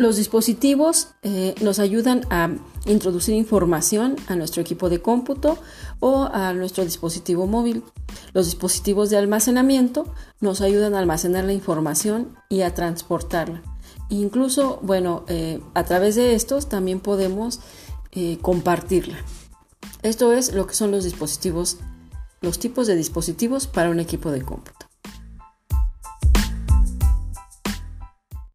Los dispositivos eh, nos ayudan a introducir información a nuestro equipo de cómputo o a nuestro dispositivo móvil. Los dispositivos de almacenamiento nos ayudan a almacenar la información y a transportarla. Incluso, bueno, eh, a través de estos también podemos eh, compartirla. Esto es lo que son los dispositivos, los tipos de dispositivos para un equipo de cómputo.